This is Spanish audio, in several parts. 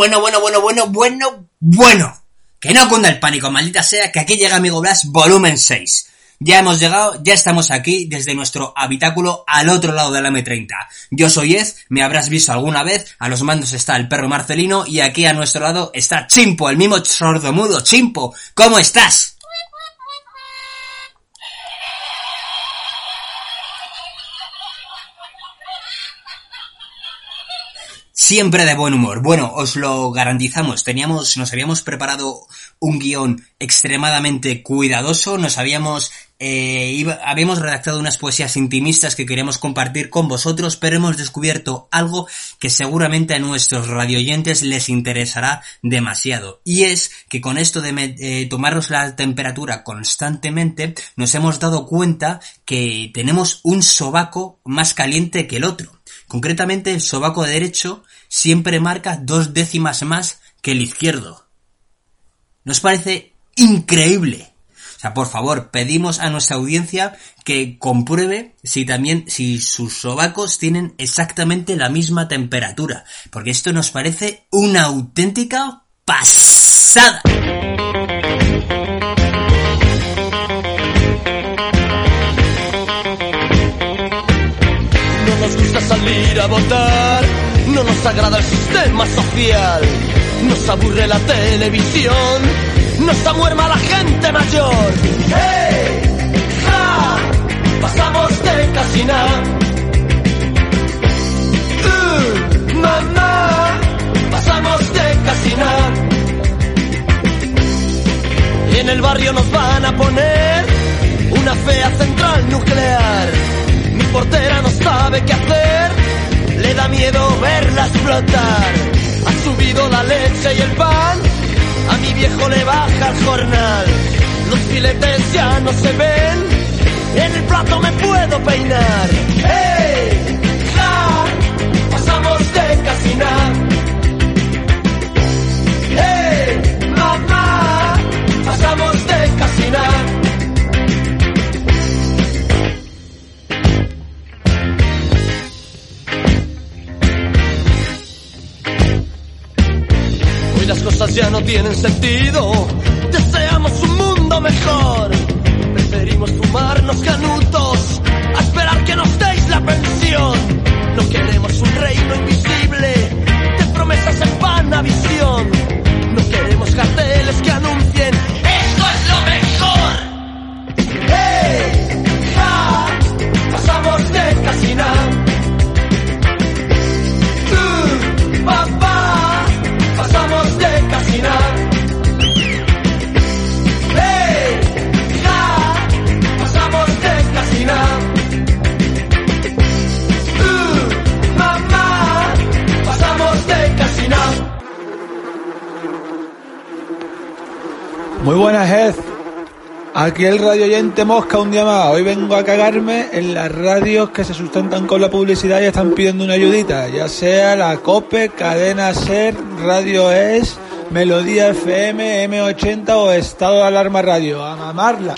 bueno, bueno, bueno, bueno, bueno, bueno. Que no cunda el pánico, maldita sea, que aquí llega Amigo Blas volumen 6. Ya hemos llegado, ya estamos aquí desde nuestro habitáculo al otro lado de la M30. Yo soy Ed, me habrás visto alguna vez, a los mandos está el perro Marcelino y aquí a nuestro lado está Chimpo, el mismo sordomudo. Chimpo, ¿cómo estás? Siempre de buen humor. Bueno, os lo garantizamos. Teníamos, nos habíamos preparado un guion extremadamente cuidadoso. Nos habíamos, eh, habíamos redactado unas poesías intimistas que queríamos compartir con vosotros, pero hemos descubierto algo que seguramente a nuestros radioyentes les interesará demasiado. Y es que con esto de eh, tomarnos la temperatura constantemente, nos hemos dado cuenta que tenemos un sobaco más caliente que el otro. Concretamente, el sobaco derecho siempre marca dos décimas más que el izquierdo. ¿Nos parece increíble? O sea, por favor, pedimos a nuestra audiencia que compruebe si también, si sus sobacos tienen exactamente la misma temperatura. Porque esto nos parece una auténtica pasada. No nos gusta salir a votar no nos agrada el sistema social, nos aburre la televisión, nos amuerma la gente mayor. ¡Hey! ¡Ja! Pasamos de casi nada. Uh, ¡Mamá! Pasamos de casi en el barrio nos van a poner una fea central nuclear. Mi portera no sabe qué hacer le da miedo verla explotar. Ha subido la leche y el pan, a mi viejo le baja el jornal. Los filetes ya no se ven, en el plato me puedo peinar. ¡Hey! Sentido. Aquí el radio oyente Mosca un día más. Hoy vengo a cagarme en las radios que se sustentan con la publicidad y están pidiendo una ayudita. Ya sea la COPE, Cadena Ser, Radio Es, Melodía FM, M80 o Estado de Alarma Radio. A mamarla.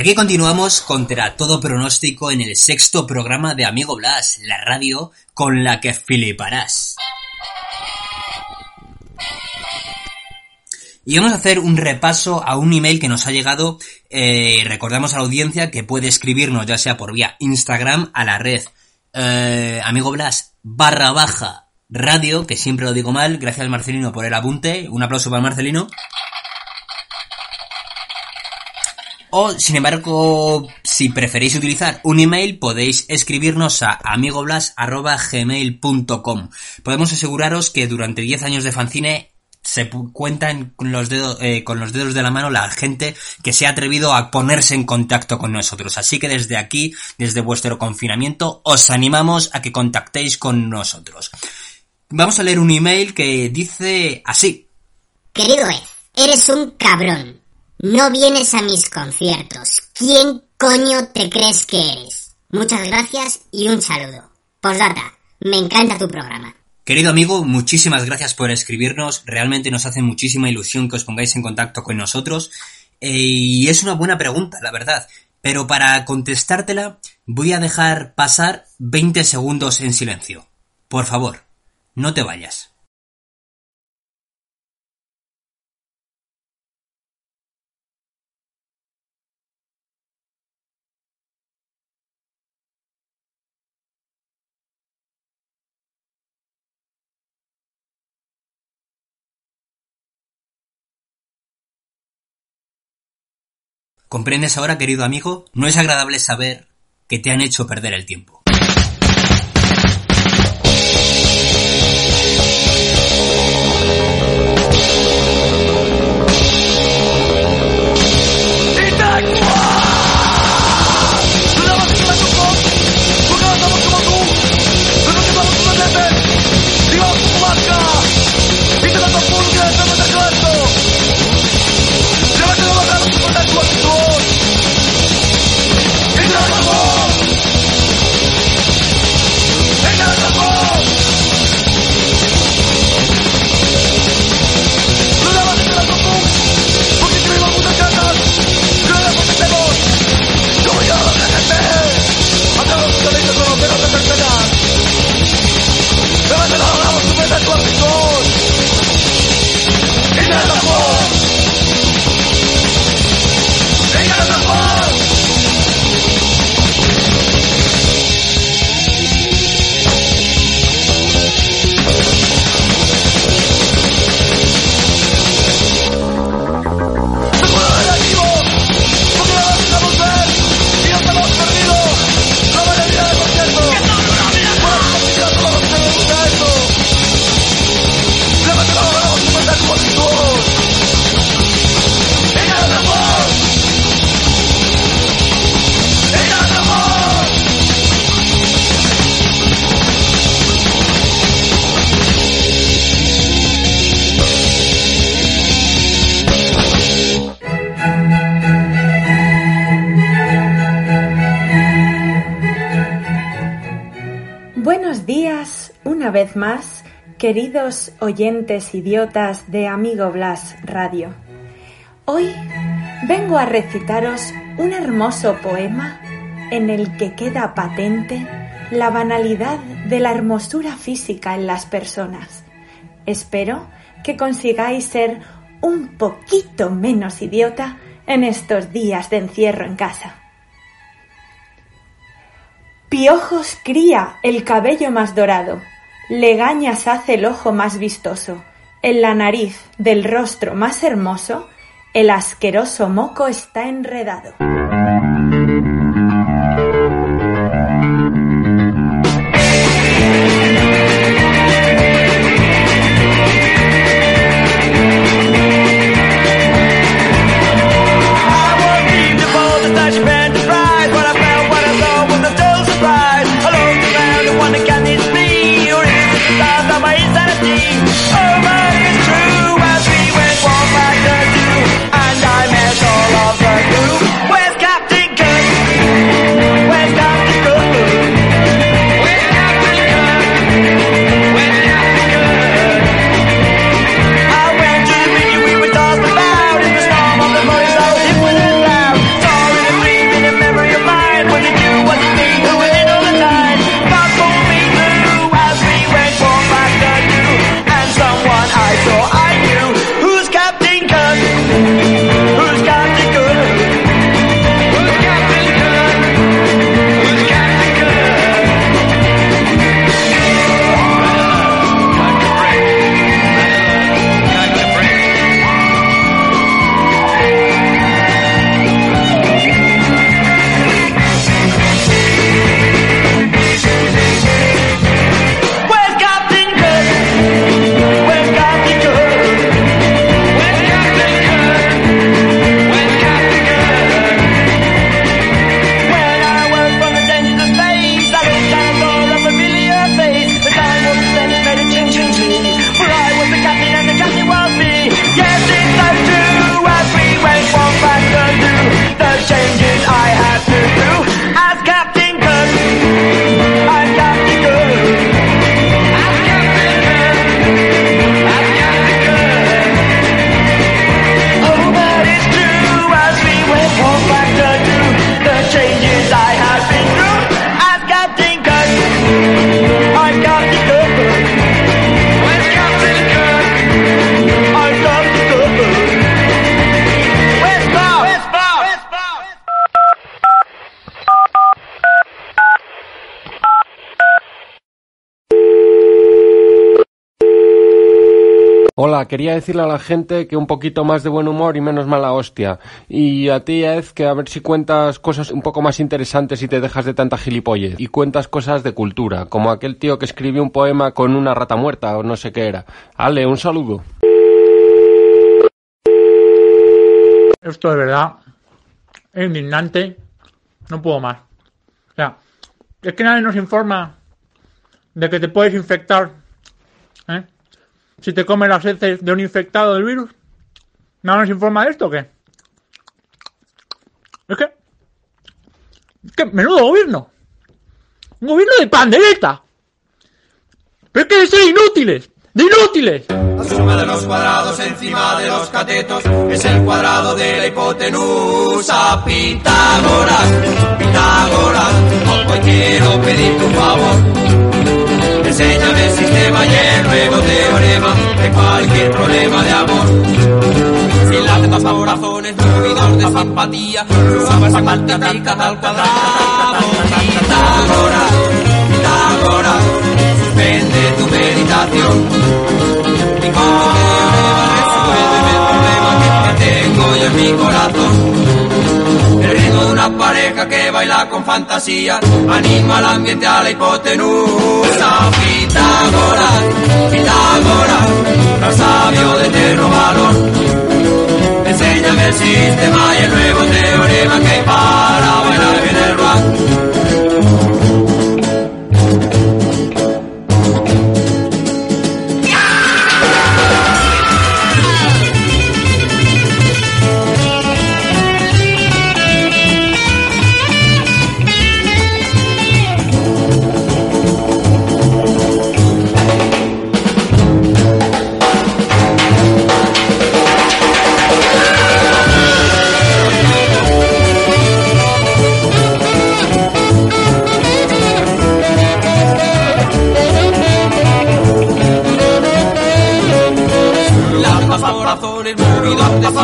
Y aquí continuamos contra todo pronóstico en el sexto programa de Amigo Blas, la radio con la que fliparás. Y vamos a hacer un repaso a un email que nos ha llegado. Eh, recordamos a la audiencia que puede escribirnos ya sea por vía Instagram a la red eh, Amigo Blas barra baja radio, que siempre lo digo mal. Gracias al Marcelino por el apunte. Un aplauso para el Marcelino. O, sin embargo, si preferéis utilizar un email, podéis escribirnos a amigoblas.gmail.com. Podemos aseguraros que durante 10 años de fanzine se cuentan con los dedos, eh, con los dedos de la mano la gente que se ha atrevido a ponerse en contacto con nosotros. Así que desde aquí, desde vuestro confinamiento, os animamos a que contactéis con nosotros. Vamos a leer un email que dice así. Querido Ed, eres un cabrón. No vienes a mis conciertos. ¿Quién coño te crees que eres? Muchas gracias y un saludo. Postdata, me encanta tu programa. Querido amigo, muchísimas gracias por escribirnos. Realmente nos hace muchísima ilusión que os pongáis en contacto con nosotros. Eh, y es una buena pregunta, la verdad. Pero para contestártela, voy a dejar pasar 20 segundos en silencio. Por favor, no te vayas. ¿Comprendes ahora, querido amigo? No es agradable saber que te han hecho perder el tiempo. Más, queridos oyentes idiotas de Amigo Blas Radio. Hoy vengo a recitaros un hermoso poema en el que queda patente la banalidad de la hermosura física en las personas. Espero que consigáis ser un poquito menos idiota en estos días de encierro en casa. Piojos cría el cabello más dorado, Legañas hace el ojo más vistoso, en la nariz del rostro más hermoso, el asqueroso moco está enredado. Quería decirle a la gente que un poquito más de buen humor y menos mala hostia. Y a ti, Ed, que a ver si cuentas cosas un poco más interesantes y te dejas de tanta gilipollez. Y cuentas cosas de cultura, como aquel tío que escribió un poema con una rata muerta o no sé qué era. Ale, un saludo. Esto de verdad es indignante. No puedo más. O sea, es que nadie nos informa de que te puedes infectar. ¿eh? Si te comes las heces de un infectado del virus. ¿Nadie nos informa de esto o qué? Es que. Es que menudo gobierno. Un gobierno de pandereta. Pero es que de ser inútiles. ¡De inútiles! La suma de los cuadrados encima de los catetos es el cuadrado de la hipotenusa. Pitágoras, Pitágoras, cualquier problema de amor. Si las demás razones, movidor de simpatía, sumas y multiplicas al cuadrado. Pitágoras, Pitágoras, suspende tu meditación. Mi teorema resuelve el problema que tengo yo en mi corazón. Que baila con fantasía anima al ambiente a la hipotenusa. Pitágoras, Pitágoras, gran sabio de eterno valor. Enséñame el sistema y el nuevo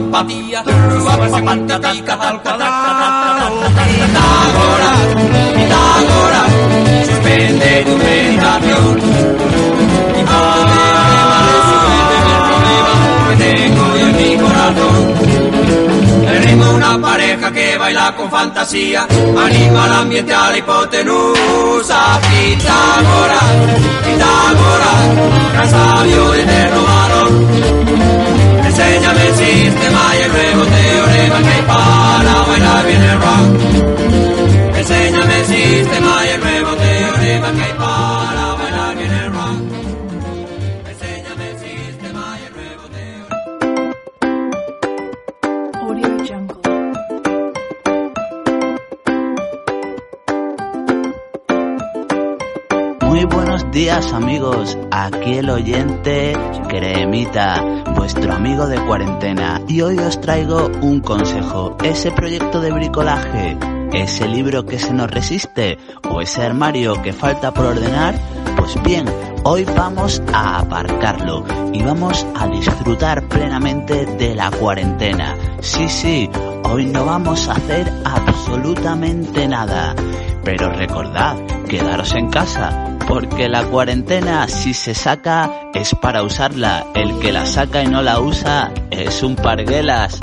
movidas de simpatía Suaves y multiplicas al cuadrado Pitágoras, Pitágoras Suspende tu meditación Mi teorema resuelve el problema que tengo yo en mi corazón. De una pareja que baila con fantasía Anima al ambiente a la hipotenusa. Pitágoras, Pitágoras Gran sabio de eterno valor Enséñame el sistema y el nuevo teorema que hay para bailar bien el rock. Enséñame el sistema y el nuevo teorema que hay para bailar bien el rock. Enséñame el sistema y el. Audio Jungle. Muy buenos días amigos, aquí el oyente Cremita, vuestro amigo de cuarentena, y hoy os traigo un consejo, ese proyecto de bricolaje, ese libro que se nos resiste, o ese armario que falta por ordenar, pues bien, hoy vamos a aparcarlo y vamos a disfrutar plenamente de la cuarentena. Sí, sí, hoy no vamos a hacer absolutamente nada. Pero recordad, quedaros en casa, porque la cuarentena si se saca es para usarla. El que la saca y no la usa es un parguelas.